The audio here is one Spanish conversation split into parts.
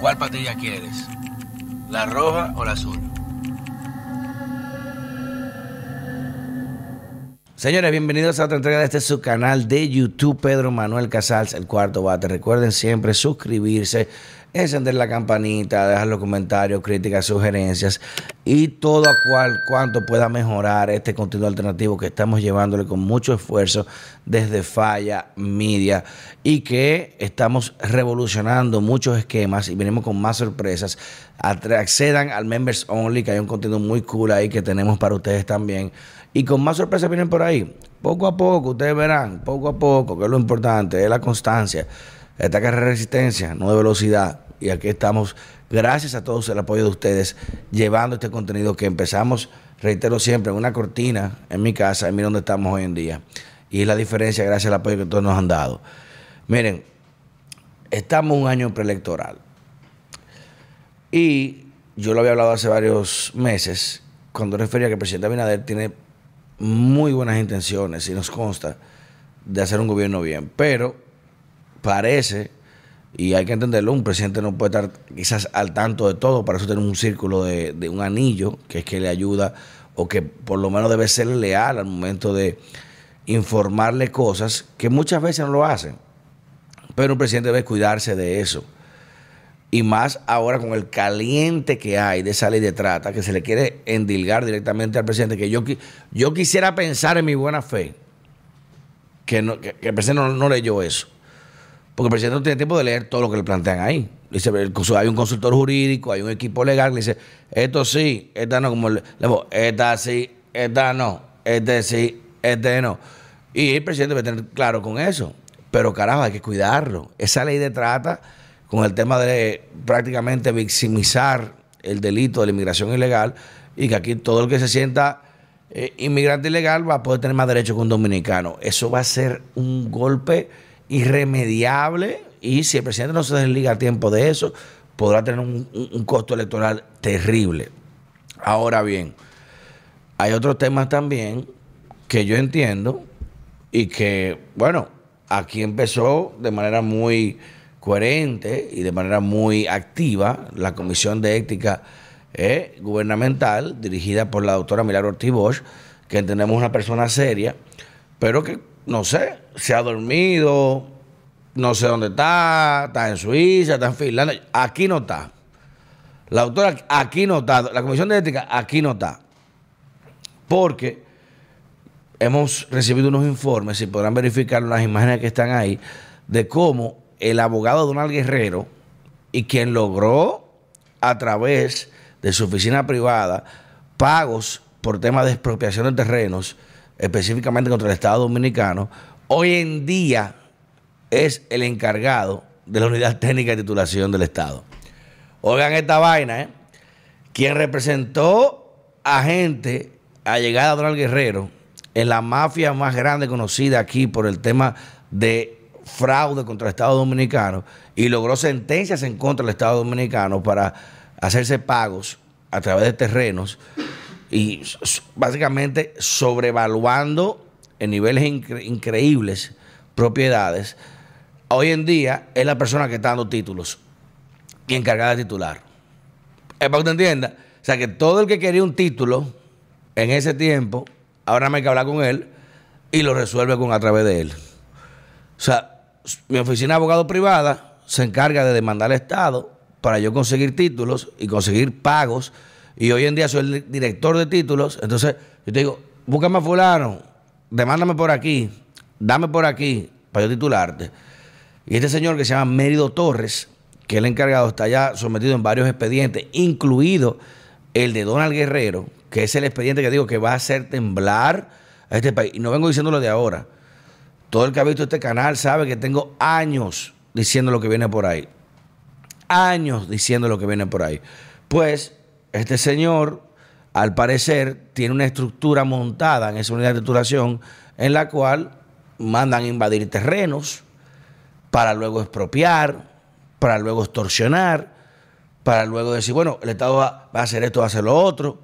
¿Cuál patilla quieres? ¿La roja o la azul? Señores, bienvenidos a otra entrega de este su canal de YouTube, Pedro Manuel Casals, el cuarto bate. Recuerden siempre suscribirse, encender la campanita, dejar los comentarios, críticas, sugerencias y todo a cual cuanto pueda mejorar este contenido alternativo que estamos llevándole con mucho esfuerzo desde Falla Media y que estamos revolucionando muchos esquemas y venimos con más sorpresas. Accedan al Members Only, que hay un contenido muy cool ahí que tenemos para ustedes también y con más sorpresas vienen por ahí. Poco a poco, ustedes verán, poco a poco, que es lo importante, es la constancia. Esta carrera de resistencia, no de velocidad. Y aquí estamos, gracias a todos el apoyo de ustedes, llevando este contenido que empezamos, reitero siempre, en una cortina en mi casa, y miren dónde estamos hoy en día. Y es la diferencia gracias al apoyo que todos nos han dado. Miren, estamos un año preelectoral. Y yo lo había hablado hace varios meses, cuando refería que el presidente Abinader tiene muy buenas intenciones y nos consta de hacer un gobierno bien, pero parece, y hay que entenderlo, un presidente no puede estar quizás al tanto de todo, para eso tener un círculo de, un anillo que es que le ayuda o que por lo menos debe ser leal al momento de informarle cosas que muchas veces no lo hacen. Pero un presidente debe cuidarse de eso. Y más ahora con el caliente que hay de esa ley de trata, que se le quiere endilgar directamente al presidente, que yo, yo quisiera pensar en mi buena fe, que, el presidente no, leyó eso. Porque el presidente no tiene tiempo de leer todo lo que le plantean ahí. Dice, hay un consultor jurídico, hay un equipo legal que dice, esto sí, esta no, como le, esta sí, esta no, este sí, este no. Y el presidente debe tener claro con eso. Pero carajo, hay que cuidarlo. Esa ley de trata con el tema de prácticamente victimizar el delito de la inmigración ilegal y que aquí todo el que se sienta eh, inmigrante ilegal va a poder tener más derecho que un dominicano. Eso va a ser un golpe irremediable y si el presidente no se desliga a tiempo de eso, podrá tener un, costo electoral terrible. Ahora bien, hay otros temas también que yo entiendo y que, bueno, aquí empezó de manera muy coherente y de manera muy activa la Comisión de Ética eh, Gubernamental, dirigida por la doctora Milagro Ortiz Bosch, que entendemos una persona seria, pero que, no sé, se ha dormido, no sé dónde está, está en Suiza, está en Finlandia, aquí no está. La doctora aquí no está, la Comisión de Ética aquí no está. Porque hemos recibido unos informes, y podrán verificar las imágenes que están ahí, de cómo el abogado Donald Guerrero y quien logró a través de su oficina privada pagos por temas de expropiación de terrenos, específicamente contra el Estado Dominicano, hoy en día es el encargado de la unidad técnica de titulación del Estado. Oigan esta vaina, ¿eh? Quien representó a gente allegada a Donald Guerrero en la mafia más grande conocida aquí por el tema de fraude contra el Estado Dominicano y logró sentencias en contra del Estado Dominicano para hacerse pagos a través de terrenos y básicamente sobrevaluando en niveles increíbles propiedades. Hoy en día es la persona que está dando títulos y encargada de titular. Es para que usted entienda. O sea que todo el que quería un título en ese tiempo, ahora me hay que hablar con él y lo resuelve con a través de él. O sea, mi oficina de abogado privada se encarga de demandar al Estado para yo conseguir títulos y conseguir pagos. Y hoy en día soy el director de títulos. Entonces, yo te digo, búscame a fulano, demándame por aquí, dame por aquí para yo titularte. Y este señor que se llama Mérido Torres, que el encargado, está ya sometido en varios expedientes, incluido el de Donald Guerrero, que es el expediente que digo que va a hacer temblar a este país. Y no vengo diciéndolo de ahora. Todo el que ha visto este canal sabe que tengo años diciendo lo que viene por ahí. Años diciendo lo que viene por ahí. Pues este señor, al parecer, tiene una estructura montada en esa unidad de titulación en la cual mandan invadir terrenos para luego expropiar, para luego extorsionar, para luego decir, bueno, el Estado va, a hacer esto, va a hacer lo otro,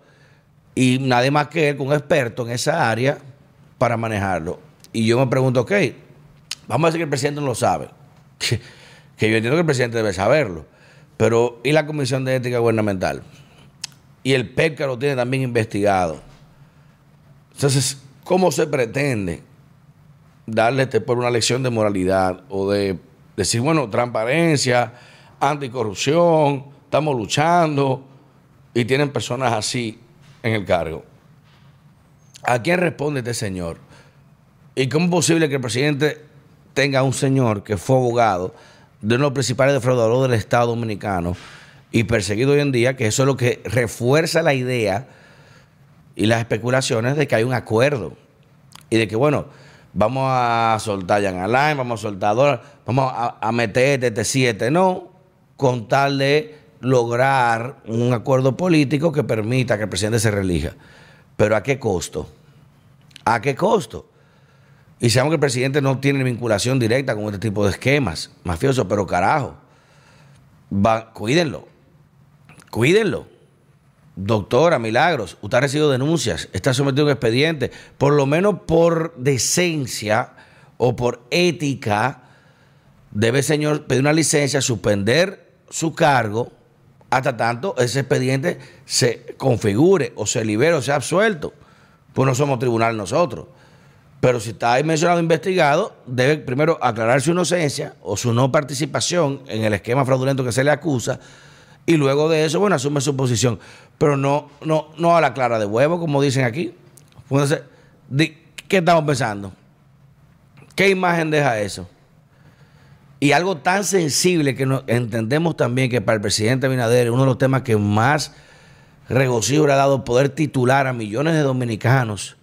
y nadie más que él, un experto en esa área, para manejarlo. Y yo me pregunto, ok, vamos a decir que el presidente no lo sabe. Que, yo entiendo que el presidente debe saberlo. Pero, ¿y la Comisión de Ética Gubernamental? Y el PEPCA lo tiene también investigado. Entonces, ¿cómo se pretende darle a este pueblo una lección de moralidad o de decir, bueno, transparencia, anticorrupción, estamos luchando y tienen personas así en el cargo? ¿A quién responde este señor? ¿Y cómo es posible que el presidente tenga un señor que fue abogado de uno de los principales defraudadores del Estado Dominicano y perseguido hoy en día, que eso es lo que refuerza la idea y las especulaciones de que hay un acuerdo y de que, bueno, vamos a soltar Jan Alain, vamos a soltar dólar, vamos a, meter este 7, no, con tal de lograr un acuerdo político que permita que el presidente se relija. Pero ¿a qué costo? ¿A qué costo? Y sabemos que el presidente no tiene vinculación directa con este tipo de esquemas mafiosos, pero carajo, va, cuídenlo, cuídenlo. Doctora, milagros, usted ha recibido denuncias, está sometido a un expediente, por lo menos por decencia o por ética, debe, señor, pedir una licencia, suspender su cargo hasta tanto ese expediente se configure o se libere o sea absuelto. Pues no somos tribunal nosotros. Pero si está ahí mencionado investigado, debe primero aclarar su inocencia o su no participación en el esquema fraudulento que se le acusa y luego de eso, bueno, asume su posición. Pero no, no, no a la clara de huevo, como dicen aquí. Entonces, ¿qué estamos pensando? ¿Qué imagen deja eso? Y algo tan sensible que entendemos también que para el presidente Abinader uno de los temas que más regocijo le ha dado poder titular a millones de dominicanos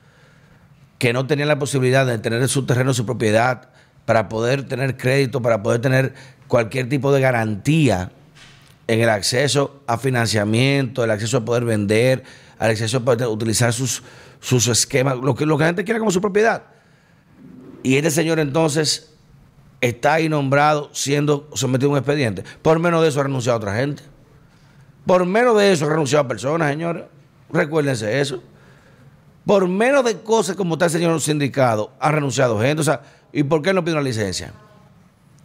que no tenían la posibilidad de tener su terreno, su propiedad, para poder tener crédito, para poder tener cualquier tipo de garantía en el acceso a financiamiento, el acceso a poder vender, al acceso a poder utilizar sus, sus esquemas, lo que, lo que la gente quiera como su propiedad. Y este señor entonces está ahí nombrado siendo sometido a un expediente. Por menos de eso ha renunciado a otra gente. Por menos de eso ha renunciado a personas, señores. Recuérdense eso. Por menos de cosas como está el señor sindicado, ha renunciado gente. O sea, ¿y por qué no pide una licencia?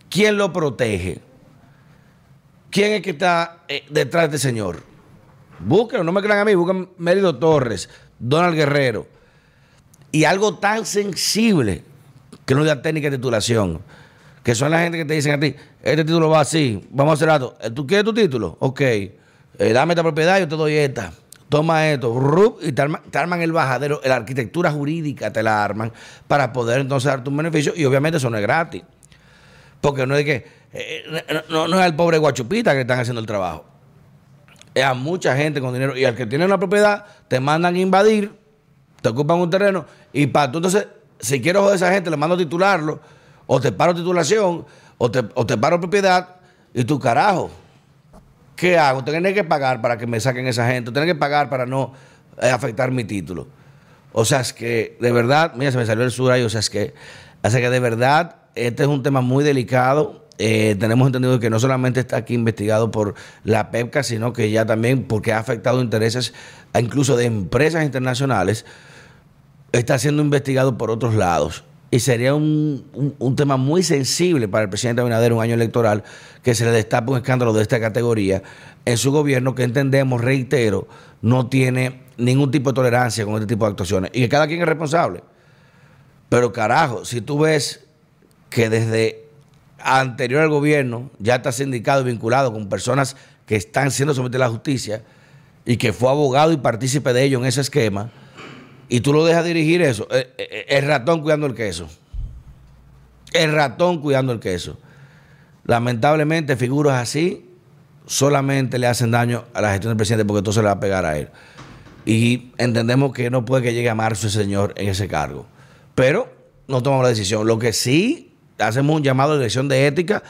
¿Quién lo protege? ¿Quién es que está eh, detrás de este señor? Búsquenlo, no me crean a mí, busquen Mérido Torres, Donald Guerrero. Y algo tan sensible que no la técnica de titulación, que son la gente que te dicen a ti, este título va así, vamos a hacer algo. ¿Tú quieres tu título? Ok, eh, dame esta propiedad, yo te doy esta toma esto, y te arman, el bajadero, la arquitectura jurídica te la arman para poder entonces darte un beneficio y obviamente eso no es gratis. Porque no es que, eh, no, es al pobre guachupita que están haciendo el trabajo. Es a mucha gente con dinero y al que tiene una propiedad te mandan a invadir, te ocupan un terreno y para tú entonces, si quiero joder a esa gente, le mando a titularlo o te paro titulación o te, o te paro propiedad y tu carajo. ¿qué hago? Tener que pagar para que me saquen esa gente, tener que pagar para no eh, afectar mi título. O sea, es que de verdad, mira, se me salió el sur ahí, o sea, es que, hace que de verdad, este es un tema muy delicado. Eh, tenemos entendido que no solamente está aquí investigado por la PEPCA, sino que ya también porque ha afectado intereses incluso de empresas internacionales, está siendo investigado por otros lados. Y sería un, un, tema muy sensible para el presidente Abinader, un año electoral, que se le destape un escándalo de esta categoría en su gobierno, que entendemos, reitero, no tiene ningún tipo de tolerancia con este tipo de actuaciones. Y que cada quien es responsable. Pero carajo, si tú ves que desde anterior al gobierno ya está sindicado y vinculado con personas que están siendo sometidas a la justicia y que fue abogado y partícipe de ello en ese esquema, y tú lo dejas dirigir eso, eh, eh, eh, el ratón cuidando el queso. El ratón cuidando el queso. Lamentablemente, figuras así solamente le hacen daño a la gestión del presidente porque se le va a pegar a él. Y entendemos que no puede que llegue a marzo ese señor en ese cargo. Pero no tomamos la decisión. Lo que sí, hacemos un llamado a la dirección de ética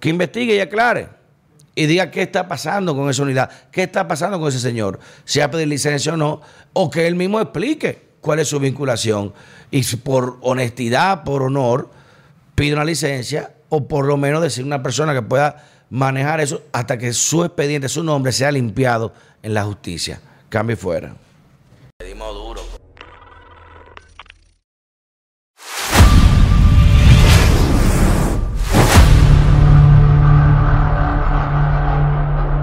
que investigue y aclare. Y diga qué está pasando con esa unidad, qué está pasando con ese señor, si ha pedido licencia o no, o que él mismo explique cuál es su vinculación. Y por honestidad, por honor, pide una licencia o por lo menos decir una persona que pueda manejar eso hasta que su expediente, su nombre sea limpiado en la justicia. Cambie fuera. Pedimos